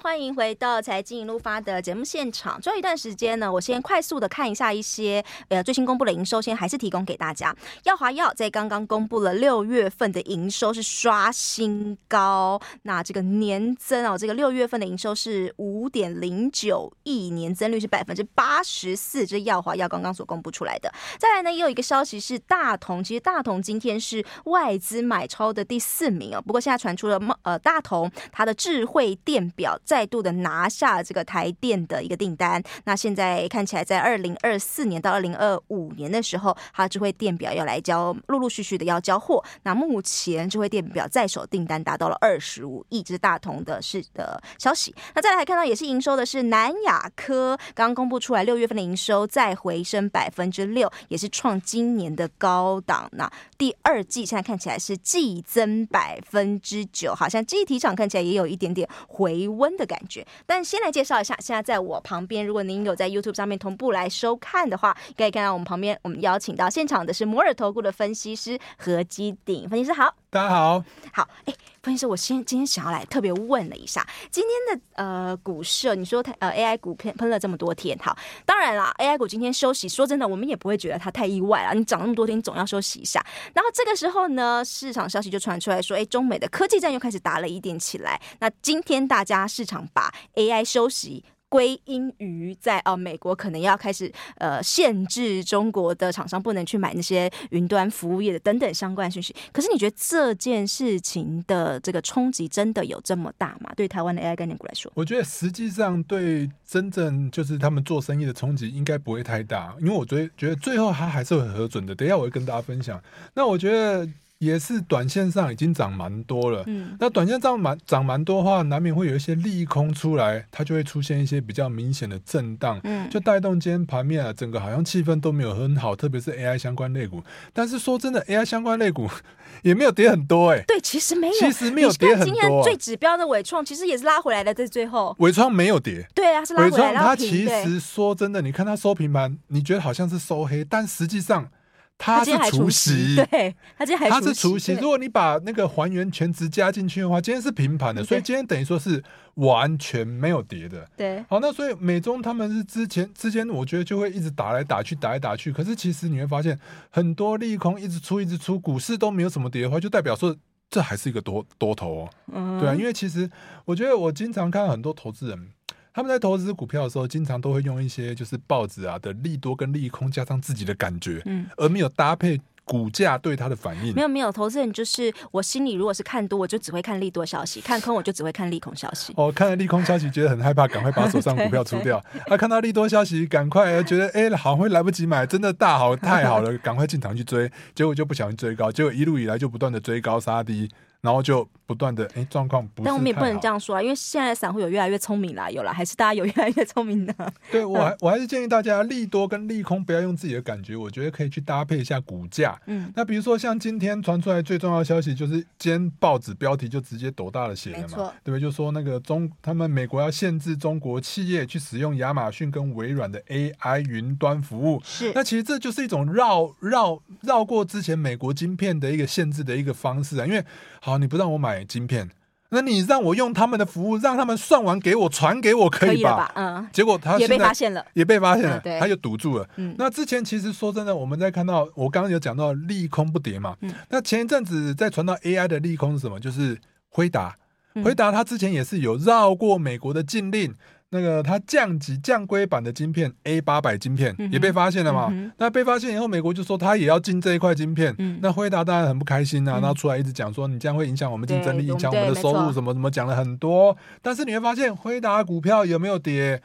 欢迎回到财经一路发的节目现场。最后一段时间呢，我先快速的看一下一些呃最新公布的营收，先还是提供给大家。耀华药在刚刚公布了六月份的营收是刷新高，那这个年增哦，这个六月份的营收是五点零九亿，年增率是百分之八十四，这是耀华药刚刚所公布出来的。再来呢，也有一个消息是大同，其实大同今天是外资买超的第四名哦，不过现在传出了呃大同它的智慧电表再度的拿下这个台电的一个订单，那现在看起来在二零二四年到二零二五年的时候，它智慧电表要来交，陆陆续续的要交货。那目前智慧电表在手订单达到了二十五亿，这是大同的是的消息。那再来还看到也是营收的是南亚科，刚公布出来六月份的营收再回升百分之六，也是创今年的高档。那第二季现在看起来是季增百分之九，好像记忆体厂看起来也有一点点回。温的感觉，但先来介绍一下，现在在我旁边，如果您有在 YouTube 上面同步来收看的话，可以看到我们旁边，我们邀请到现场的是摩尔投顾的分析师何基鼎。分析师，好，大家好，好，哎，分析师，我先今天想要来特别问了一下，今天的呃股市，你说它呃 AI 股喷喷了这么多天，好，当然啦，AI 股今天休息，说真的，我们也不会觉得它太意外啊，你涨那么多天，总要休息一下。然后这个时候呢，市场消息就传出来说，哎，中美的科技战又开始打了一点起来。那今天大家市场把 AI 休息归因于在哦，美国可能要开始呃限制中国的厂商不能去买那些云端服务业的等等相关讯息。可是你觉得这件事情的这个冲击真的有这么大吗？对台湾的 AI 概念股来说，我觉得实际上对真正就是他们做生意的冲击应该不会太大，因为我觉得觉得最后它还是会核准的。等一下我会跟大家分享。那我觉得。也是短线上已经涨蛮多了，嗯，那短线上蛮涨蛮多的话，难免会有一些利空出来，它就会出现一些比较明显的震荡，嗯，就带动今天盘面啊，整个好像气氛都没有很好，特别是 AI 相关类股。但是说真的，AI 相关类股 也没有跌很多，欸，哎，对，其实没有，其实没有跌很多。今天最指标的伟创其实也是拉回来的，在最后，伟创没有跌，对啊，是拉回来，它其实说真的，你看它收平盘，你觉得好像是收黑，但实际上。它是除夕，对，他今天还他是除夕。如果你把那个还原全值加进去的话，今天是平盘的，所以今天等于说是完全没有跌的。对，好，那所以美中他们是之前之间，我觉得就会一直打来打去，打来打去。可是其实你会发现，很多利空一直出，一直出，股市都没有什么跌的话，就代表说这还是一个多多头哦。嗯，对啊，因为其实我觉得我经常看很多投资人。他们在投资股票的时候，经常都会用一些就是报纸啊的利多跟利空，加上自己的感觉，嗯，而没有搭配股价对它的反应。没有没有，投资人就是我心里如果是看多，我就只会看利多消息；看空，我就只会看利空消息。哦，看了利空消息觉得很害怕，赶快把手上股票出掉。啊，看到利多消息，赶快觉得哎，好像会来不及买，真的大好太好了，赶快进场去追，结果就不小心追高，结果一路以来就不断的追高杀低。然后就不断的哎，状况不是，但我们也不能这样说啊，因为现在的散户有越来越聪明啦，有了，还是大家有越来越聪明的。对，我还我还是建议大家利多跟利空不要用自己的感觉，我觉得可以去搭配一下股价。嗯，那比如说像今天传出来最重要的消息，就是今天报纸标题就直接斗大了写了嘛，对不对？就说那个中他们美国要限制中国企业去使用亚马逊跟微软的 AI 云端服务。是，那其实这就是一种绕绕绕过之前美国晶片的一个限制的一个方式啊，因为。好，你不让我买晶片，那你让我用他们的服务，让他们算完给我传给我，可以吧？吧嗯。结果他也被发现了，也被发现了，嗯、他就堵住了。嗯。那之前其实说真的，我们在看到我刚刚有讲到利空不跌嘛。嗯。那前一阵子在传到 AI 的利空是什么？就是辉达，回答他之前也是有绕过美国的禁令。那个它降级降规版的晶片 A 八百晶片也被发现了嘛？那被发现以后，美国就说它也要进这一块晶片。嗯、那辉达当然很不开心啊，嗯、然后出来一直讲说你这样会影响我们竞争力，影响我们的收入，什么什么讲了很多。但是你会发现辉达股票有没有跌？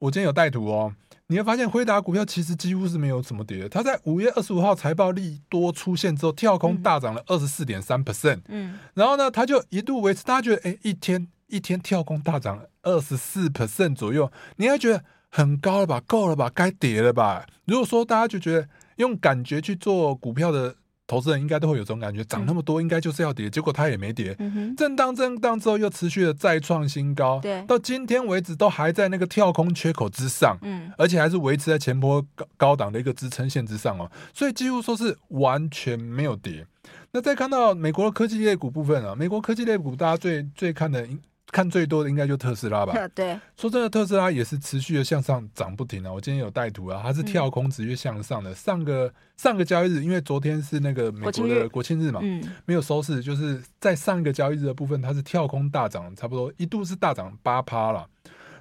我今天有带图哦，你会发现辉达股票其实几乎是没有怎么跌。它在五月二十五号财报利多出现之后，跳空大涨了二十四点三 percent。嗯，然后呢，它就一度维持，大家觉得哎，一天。一天跳空大涨二十四 percent 左右，你还觉得很高了吧？够了吧？该跌了吧？如果说大家就觉得用感觉去做股票的投资人，应该都会有这种感觉，涨那么多应该就是要跌，结果它也没跌，震荡震荡之后又持续的再创新高，到今天为止都还在那个跳空缺口之上，而且还是维持在前波高高档的一个支撑线之上哦，所以几乎说是完全没有跌。那再看到美国的科技类股部分啊，美国科技类股大家最最看的。看最多的应该就特斯拉吧。对，说真的，特斯拉也是持续的向上涨不停啊。我今天有带图啊，它是跳空直接向上的。嗯、上个上个交易日，因为昨天是那个美国的国庆日嘛，嗯，没有收市，就是在上一个交易日的部分，它是跳空大涨，差不多一度是大涨八趴了。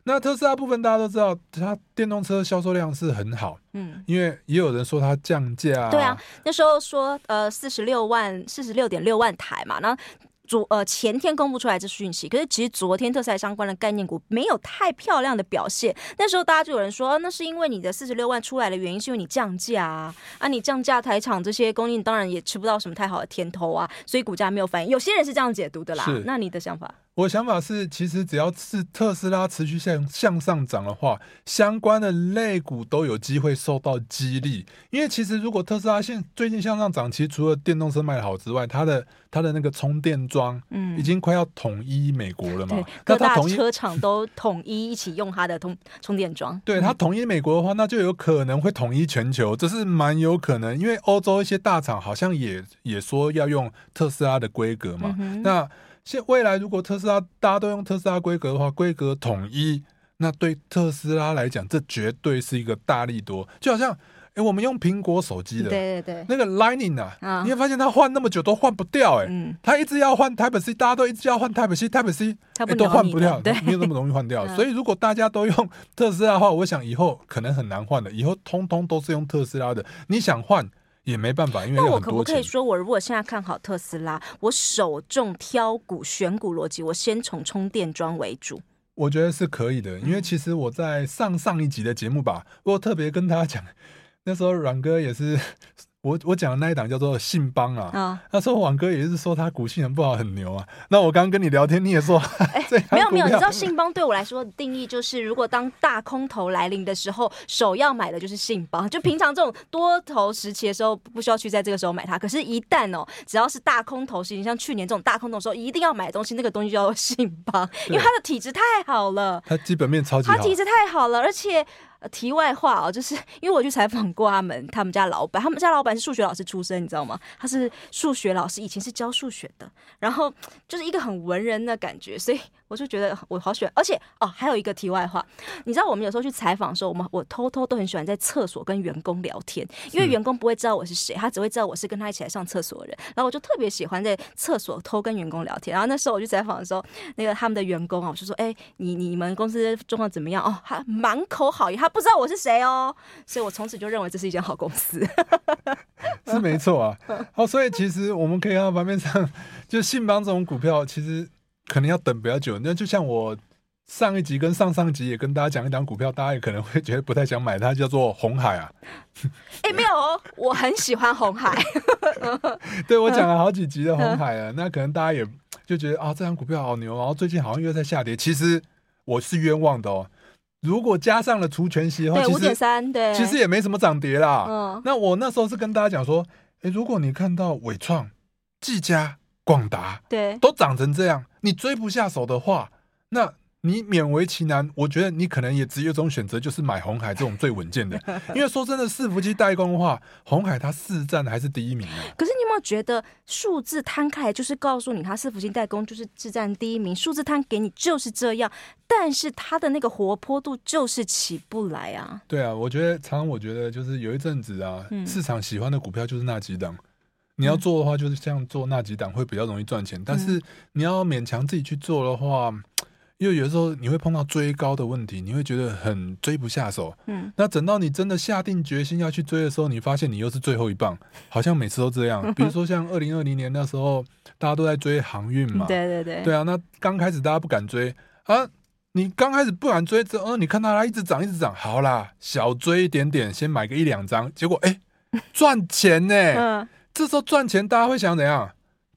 那特斯拉部分大家都知道，它电动车销售量是很好，嗯，因为也有人说它降价、啊，对啊，那时候说呃四十六万四十六点六万台嘛，那。昨呃前天公布出来这讯息，可是其实昨天特斯拉相关的概念股没有太漂亮的表现。那时候大家就有人说，那是因为你的四十六万出来的原因是因为你降价啊，啊你降价台厂这些供应当然也吃不到什么太好的甜头啊，所以股价没有反应。有些人是这样解读的啦，那你的想法？我的想法是，其实只要是特斯拉持续向向上涨的话，相关的类股都有机会受到激励。因为其实如果特斯拉现最近向上涨，其实除了电动车卖得好之外，它的它的那个充电桩，嗯，已经快要统一美国了嘛。对，各大车厂都统一一起用它的充充电桩。对，它统一美国的话，那就有可能会统一全球，这是蛮有可能。因为欧洲一些大厂好像也也说要用特斯拉的规格嘛，嗯、那。现未来如果特斯拉大家都用特斯拉规格的话，规格统一，那对特斯拉来讲，这绝对是一个大力多。就好像，哎、欸，我们用苹果手机的，对对对，那个 Lightning 啊，哦、你会发现它换那么久都换不掉、欸，哎、嗯，它一直要换 Type C，大家都一直要换 Type C，Type C，它、欸、都换不掉，对，没有那么容易换掉。嗯、所以如果大家都用特斯拉的话，我想以后可能很难换了，以后通通都是用特斯拉的，你想换？也没办法，因为那我可不可以说，我如果现在看好特斯拉，我首重挑股选股逻辑，我先从充电桩为主。我觉得是可以的，因为其实我在上上一集的节目吧，我特别跟大家讲，那时候阮哥也是。我我讲的那一档叫做信邦啊，哦、那时候网哥也是说他股性很不好，很牛啊。那我刚刚跟你聊天，你也说，哎，没有没有，你知道信邦对我来说的定义就是，如果当大空头来临的时候，首要买的就是信邦。就平常这种多头时期的时候，不需要去在这个时候买它。可是，一旦哦，只要是大空头时期，像去年这种大空头的时候，一定要买的东西，那个东西叫做信邦，因为它的体质太好了，它基本面超级好，它体质太好了，而且。题外话哦，就是因为我去采访过他们，他们家老板，他们家老板是数学老师出身，你知道吗？他是数学老师，以前是教数学的，然后就是一个很文人的感觉，所以。我就觉得我好喜欢，而且哦，还有一个题外话，你知道我们有时候去采访的时候，我们我偷偷都很喜欢在厕所跟员工聊天，因为员工不会知道我是谁，他只会知道我是跟他一起来上厕所的人。然后我就特别喜欢在厕所偷跟员工聊天。然后那时候我去采访的时候，那个他们的员工啊，我就说：“哎、欸，你你们公司状况怎么样？”哦，他满口好意，他不知道我是谁哦，所以我从此就认为这是一间好公司。是没错啊。好，所以其实我们可以看到盘面上，就信邦这种股票，其实。可能要等比较久，那就像我上一集跟上上集也跟大家讲一档股票，大家也可能会觉得不太想买，它叫做红海啊。哎、欸，没有哦，我很喜欢红海。对，我讲了好几集的红海啊，那可能大家也就觉得啊，这档股票好牛，然后最近好像又在下跌。其实我是冤枉的哦。如果加上了除权息的话，对，五点三，对，其实也没什么涨跌啦。嗯，那我那时候是跟大家讲说，哎、欸，如果你看到伟创、技嘉。广达对，都涨成这样，你追不下手的话，那你勉为其难。我觉得你可能也只有一种选择，就是买红海这种最稳健的。因为说真的，伺服器代工的话，红海它市占还是第一名啊。可是你有没有觉得，数字摊开来就是告诉你，它伺服器代工就是市占第一名，数字摊给你就是这样，但是它的那个活泼度就是起不来啊。对啊，我觉得常常我觉得就是有一阵子啊，嗯、市场喜欢的股票就是那几档。你要做的话，就是像做那几档会比较容易赚钱。但是你要勉强自己去做的话，因为有的时候你会碰到追高的问题，你会觉得很追不下手。嗯，那等到你真的下定决心要去追的时候，你发现你又是最后一棒，好像每次都这样。比如说像二零二零年那时候，大家都在追航运嘛。对对对。对啊，那刚开始大家不敢追啊，你刚开始不敢追，之后你看它一直涨一直涨，好啦，小追一点点，先买个一两张，结果哎，赚钱呢。嗯。这时候赚钱，大家会想怎样？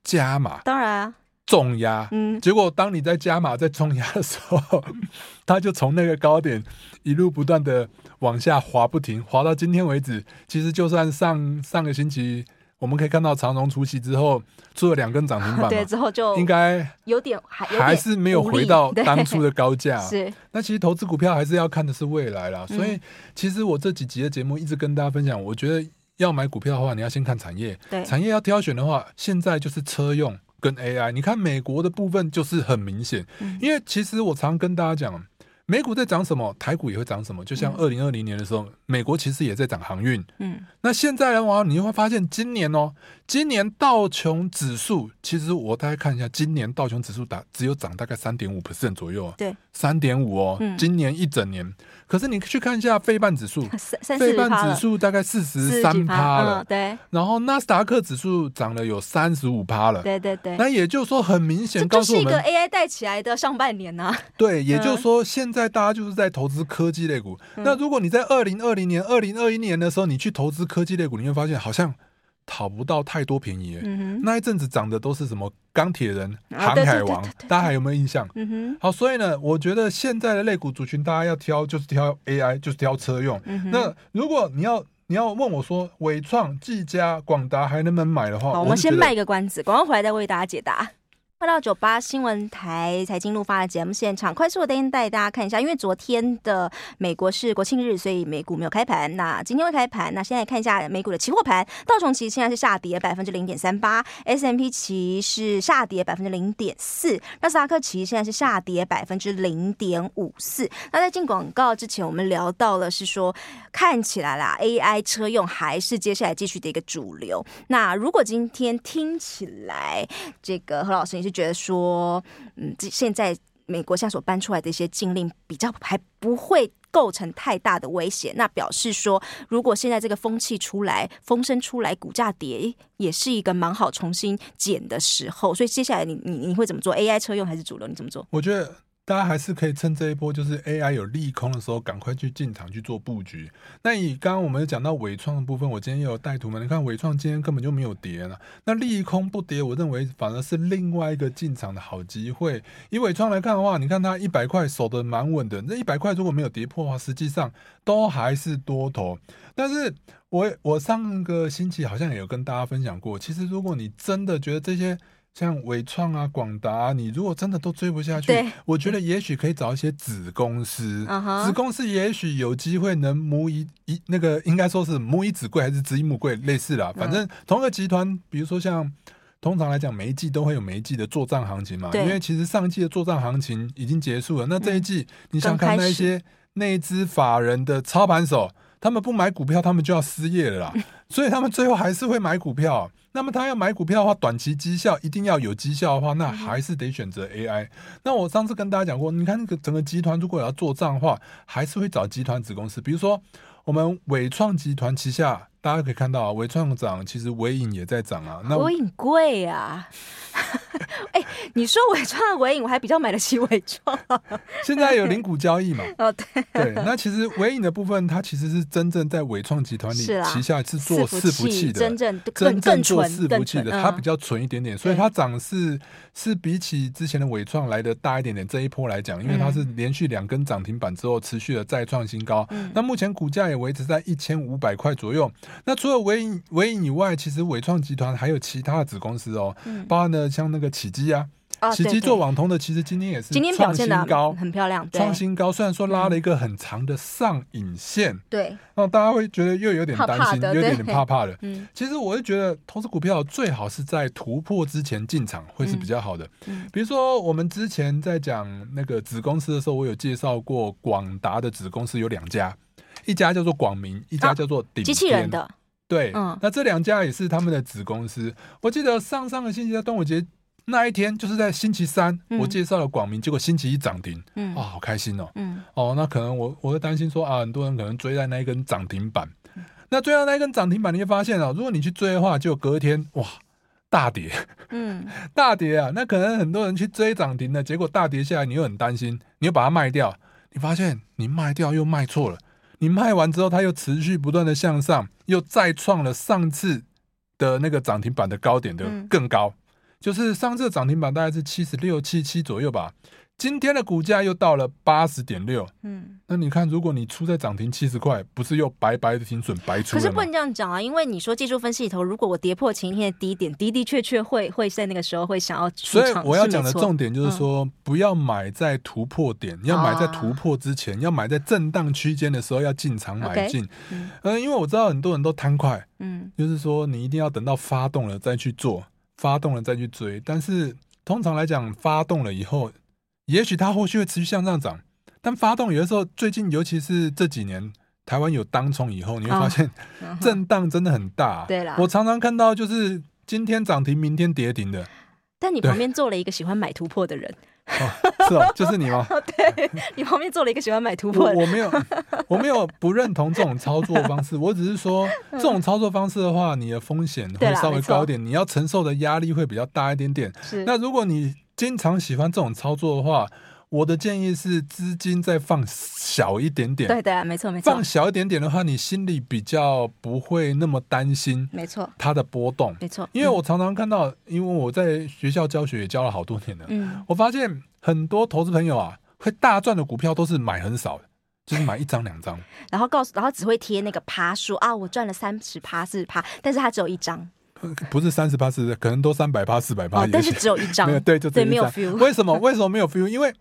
加码？当然啊，重压。嗯，结果当你在加码、在重压的时候，它就从那个高点一路不断的往下滑不停，滑到今天为止。其实就算上上个星期，我们可以看到长荣除息之后出了两根涨停板，对，之后就应该有点还还是没有回到 当初的高价。是，那其实投资股票还是要看的是未来啦。所以其实我这几集的节目一直跟大家分享，我觉得。要买股票的话，你要先看产业。对，产业要挑选的话，现在就是车用跟 AI，你看美国的部分就是很明显，嗯、因为其实我常跟大家讲。美股在涨什么，台股也会涨什么。就像二零二零年的时候，嗯、美国其实也在涨航运。嗯，那现在的话，你会发现今年哦，今年道琼指数，其实我大概看一下，今年道琼指数打只有涨大概三点五 percent 左右啊。对，三点五哦，嗯、今年一整年。可是你去看一下费半指数，费半指数大概四十三趴了，嗯，对。然后纳斯达克指数涨了有三十五趴了，对对对。那也就是说，很明显告诉我们，这就是一个 AI 带起来的上半年呢，啊。对，也就是说，现在大家就是在投资科技类股。嗯，那如果你在二零二零年、二零二一年的时候，你去投资科技类股，你会发现好像。讨不到太多便宜，嗯、那一阵子涨的都是什么钢铁人、航海王，大家还有没有印象？嗯、好，所以呢，我觉得现在的类股族群，大家要挑就是挑 AI，就是挑车用。嗯、那如果你要你要问我说，伟创、技嘉、广达还能不能买的话，我们先卖一个关子，广告回来再为大家解答。回到九八新闻台财经路发的节目现场，快速的带大家看一下，因为昨天的美国是国庆日，所以美股没有开盘。那今天会开盘。那现在看一下美股的期货盘，道琼其实现在是下跌百分之零点三八，S M P 期是下跌百分之零点四，纳斯达克期现在是下跌百分之零点五四。那在进广告之前，我们聊到了是说，看起来啦，AI 车用还是接下来继续的一个主流。那如果今天听起来，这个何老师。就觉得说，嗯，这现在美国现在所搬出来的一些禁令比较还不会构成太大的威胁，那表示说，如果现在这个风气出来，风声出来，股价跌也是一个蛮好重新捡的时候。所以接下来你你你会怎么做？AI 车用还是主流？你怎么做？我觉得。大家还是可以趁这一波，就是 AI 有利空的时候，赶快去进场去做布局。那以刚刚我们讲到纬创的部分，我今天也有带图嘛？你看纬创今天根本就没有跌了，那利空不跌，我认为反而是另外一个进场的好机会。以纬创来看的话，你看它一百块守得蛮稳的，那一百块如果没有跌破的话，实际上都还是多头。但是我我上个星期好像也有跟大家分享过，其实如果你真的觉得这些。像伟创啊、广达啊，你如果真的都追不下去，对我觉得也许可以找一些子公司，嗯、子公司也许有机会能母以一那个应该说是母以子贵还是子以母贵类似啦。反正同一个集团，比如说像通常来讲，每一季都会有每一季的作帐行情嘛。因为其实上一季的作帐行情已经结束了，那这一季、嗯、你想看那些内资法人的操盘手，他们不买股票，他们就要失业了啦。嗯、所以他们最后还是会买股票。那么他要买股票的话，短期绩效一定要有绩效的话，那还是得选择 AI。嗯、那我上次跟大家讲过，你看那个整个集团如果要做账的话，还是会找集团子公司，比如说我们伟创集团旗下。大家可以看到啊，纬创涨，其实纬颖也在涨啊。那纬颖贵啊！哎、欸，你说纬创的纬颖，我还比较买得起纬创。现在有零股交易嘛？哦，对对。那其实纬颖的部分，它其实是真正在纬创集团里旗下是做伺服器的，真正真正做伺服器的，它比较纯一点点，所以它涨是是比起之前的纬创来的大一点点。这一波来讲，因为它是连续两根涨停板之后，持续的再创新高。嗯、那目前股价也维持在一千五百块左右。那除了纬颖纬颖以外，其实伟创集团还有其他的子公司哦，嗯、包含呢像那个启基啊，启碁、哦、做网通的，其实今天也是创新高，很漂亮，创新高。虽然说拉了一个很长的上影线，对，那大家会觉得又有点担心，有点点怕怕的。嗯，其实我是觉得投资股票最好是在突破之前进场会是比较好的。嗯，比如说我们之前在讲那个子公司的时候，我有介绍过广达的子公司有两家，一家叫做广明，一家叫做鼎机器人的。对，嗯，那这两家也是他们的子公司。我记得上上个星期在端午节那一天，就是在星期三，嗯、我介绍了广明，结果星期一涨停，嗯，啊、哦，好开心哦，嗯，哦，那可能我我会担心说啊，很多人可能追在那一根涨停板，嗯、那追到那一根涨停板，你会发现哦，如果你去追的话，就隔天哇大跌，嗯，大跌啊，那可能很多人去追涨停的，结果大跌下来，你又很担心，你又把它卖掉，你发现你卖掉又卖错了。你卖完之后，它又持续不断的向上，又再创了上次的那个涨停板的高点的更高，嗯、就是上次涨停板大概是七十六七七左右吧。今天的股价又到了八十点六，嗯，那你看，如果你出在涨停七十块，不是又白白的停损白出？可是不能这样讲啊，因为你说技术分析里头，如果我跌破前一天的低点，的的确确会会在那个时候会想要出场。所以我要讲的重点就是说，嗯、不要买在突破点，要买在突破之前，啊、要买在震荡区间的时候要进场买进。Okay, 嗯，因为我知道很多人都贪快，嗯，就是说你一定要等到发动了再去做。发动了再去追。但是通常来讲，发动了以后，也许它后续会持续向上涨。但发动有的时候，最近尤其是这几年，台湾有当冲以后，你会发现震荡真的很大。对了，我常常看到就是今天涨停，明天跌停的。但你旁边坐了一个喜欢买突破的人。哦，是哦，就是你吗？对，你旁边坐了一个喜欢买突破的人。我，我没有，我没有不认同这种操作方式。我只是说，这种操作方式的话，你的风险会稍微高一点，你要承受的压力会比较大一点点。是。那如果你经常喜欢这种操作的话，我的建议是资金再放小一点点。对对啊，没错没错。放小一点点的话，你心里比较不会那么担心。没错。它的波动。没错。因为我常常看到，因为我在学校教学也教了好多年了。嗯。我发现很多投资朋友啊，会大赚的股票都是买很少的，就是买一张两张。然后告诉，然后只会贴那个趴数啊，我赚了三十趴四十趴，但是它只有一张。不是三十八四十，可能都三百八四百八。但是只有一张。没有对，就对，没有 feel。为什么？为什么没有 feel？因为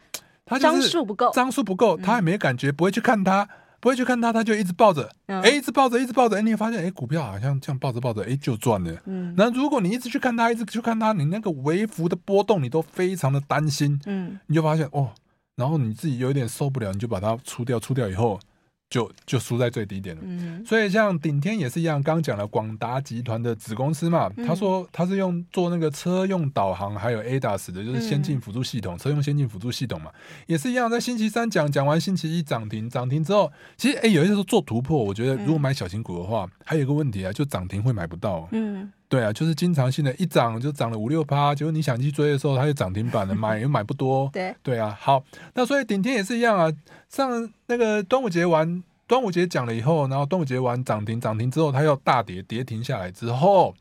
他张数不够，张数不够，他也没感觉，不会去看它，不会去看它，他就一直抱着，哎、嗯，一直抱着，一直抱着，哎，你会发现，哎，股票好像这样抱着抱着，哎，就赚了。嗯，那如果你一直去看它，一直去看它，你那个微幅的波动，你都非常的担心，嗯，你就发现哦，然后你自己有一点受不了，你就把它出掉，出掉以后。就就输在最低点了，嗯、所以像顶天也是一样，刚讲了广达集团的子公司嘛，嗯、他说他是用做那个车用导航还有 ADAS 的，就是先进辅助系统，嗯、车用先进辅助系统嘛，也是一样，在星期三讲讲完，星期一涨停，涨停之后，其实哎、欸，有些时候做突破，我觉得如果买小型股的话，嗯、还有一个问题啊，就涨停会买不到，嗯，对啊，就是经常性的一涨就涨了五六趴，结果你想去追的时候，它就涨停板了，买又买不多，对对啊，好，那所以顶天也是一样啊，上那个端午节完。端午节讲了以后，然后端午节完涨停，涨停之后它又大跌，跌停下来之后，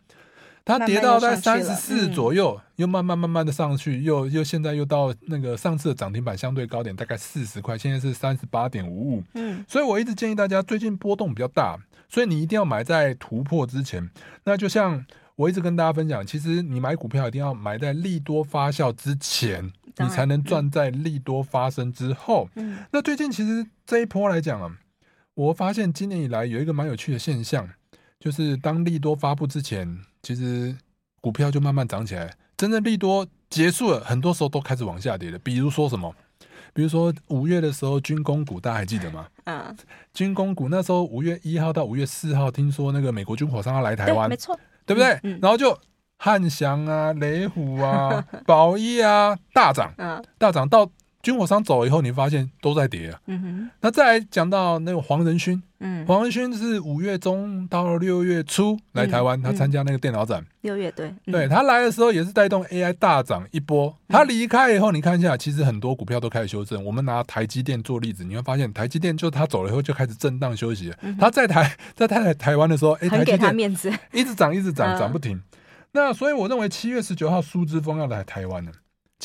它跌到在三十四左右，又慢慢慢慢的上去，又又现在又到那个上次的涨停板相对高点，大概四十块，现在是三十八点五五。嗯，所以我一直建议大家，最近波动比较大，所以你一定要买在突破之前。那就像我一直跟大家分享，其实你买股票一定要买在利多发酵之前，你才能赚在利多发生之后。嗯，那最近其实这一波来讲啊。我发现今年以来有一个蛮有趣的现象，就是当利多发布之前，其实股票就慢慢涨起来。真正利多结束了，很多时候都开始往下跌了。比如说什么？比如说五月的时候，军工股大家还记得吗？啊，军工股那时候五月一号到五月四号，听说那个美国军火商要来台湾，没错，对不对？嗯嗯、然后就汉翔啊、雷虎啊、宝一啊大涨，嗯，大涨到。军火商走了以后，你发现都在跌啊。嗯哼。那再来讲到那个黄仁勋，嗯，黄仁勋是五月中到六月初来台湾，他参加那个电脑展。六月对，对他来的时候也是带动 AI 大涨一波。他离开以后，你看一下，其实很多股票都开始修正。我们拿台积电做例子，你会发现台积电就他走了以后就开始震荡休息了。他在台在台台湾的时候，哎，很 给他面子，一直涨一直涨涨不停。那所以我认为七月十九号苏之峰要来台湾了。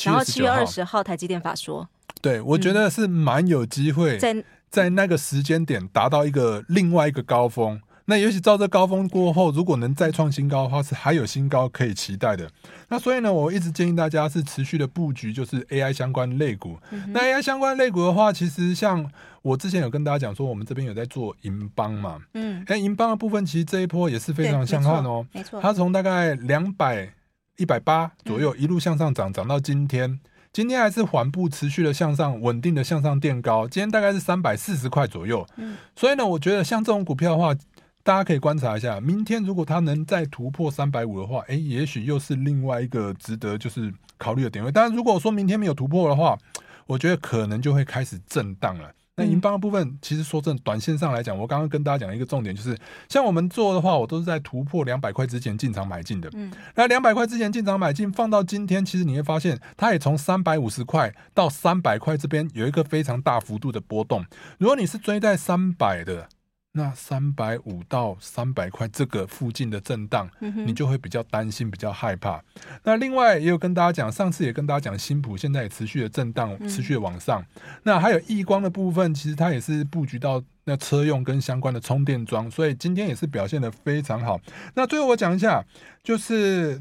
然后七月二十号台积电法说，对，我觉得是蛮有机会在在那个时间点达到一个另外一个高峰。那也许照这高峰过后，如果能再创新高的话，是还有新高可以期待的。那所以呢，我一直建议大家是持续的布局，就是 AI 相关类股。嗯、那 AI 相关类股的话，其实像我之前有跟大家讲说，我们这边有在做银邦嘛，嗯，哎，银邦的部分其实这一波也是非常强悍哦，没错，它从大概两百。一百八左右一路向上涨，涨到今天，今天还是缓步持续的向上，稳定的向上垫高。今天大概是三百四十块左右。嗯，所以呢，我觉得像这种股票的话，大家可以观察一下，明天如果它能再突破三百五的话，诶，也许又是另外一个值得就是考虑的点位。但是，如果说明天没有突破的话，我觉得可能就会开始震荡了。那银邦的部分，其实说真的，短线上来讲，我刚刚跟大家讲的一个重点就是，像我们做的话，我都是在突破两百块之前进场买进的。嗯，那两百块之前进场买进，放到今天，其实你会发现，它也从三百五十块到三百块这边有一个非常大幅度的波动。如果你是追在三百的。那三百五到三百块这个附近的震荡，你就会比较担心，比较害怕。那另外也有跟大家讲，上次也跟大家讲，新普现在也持续的震荡，持续的往上。那还有亿光的部分，其实它也是布局到那车用跟相关的充电桩，所以今天也是表现的非常好。那最后我讲一下，就是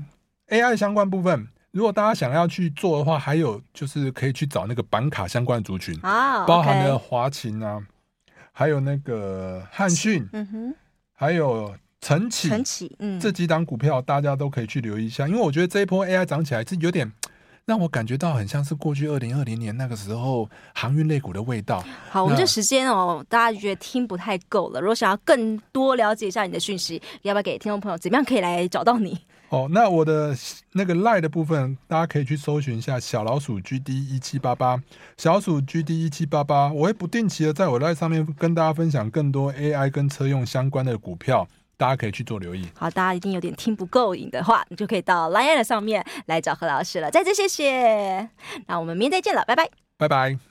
AI 相关部分，如果大家想要去做的话，还有就是可以去找那个板卡相关的族群啊，包含了华擎啊。还有那个汉讯，嗯哼，还有晨起、晨起，嗯，这几档股票大家都可以去留意一下，因为我觉得这一波 AI 涨起来是有点。让我感觉到很像是过去二零二零年那个时候航运类股的味道。好，我们这时间哦，大家觉得听不太够了。如果想要更多了解一下你的讯息，要不要给听众朋友怎么样可以来找到你？哦，那我的那个 LINE 的部分，大家可以去搜寻一下小老鼠 GD 一七八八，小老鼠 GD 一七八八，我会不定期的在我 LINE 上面跟大家分享更多 AI 跟车用相关的股票。大家可以去做留意。好，大家一定有点听不够瘾的话，你就可以到 LINE 上面来找何老师了。再次谢谢，那我们明天再见了，拜拜，拜拜。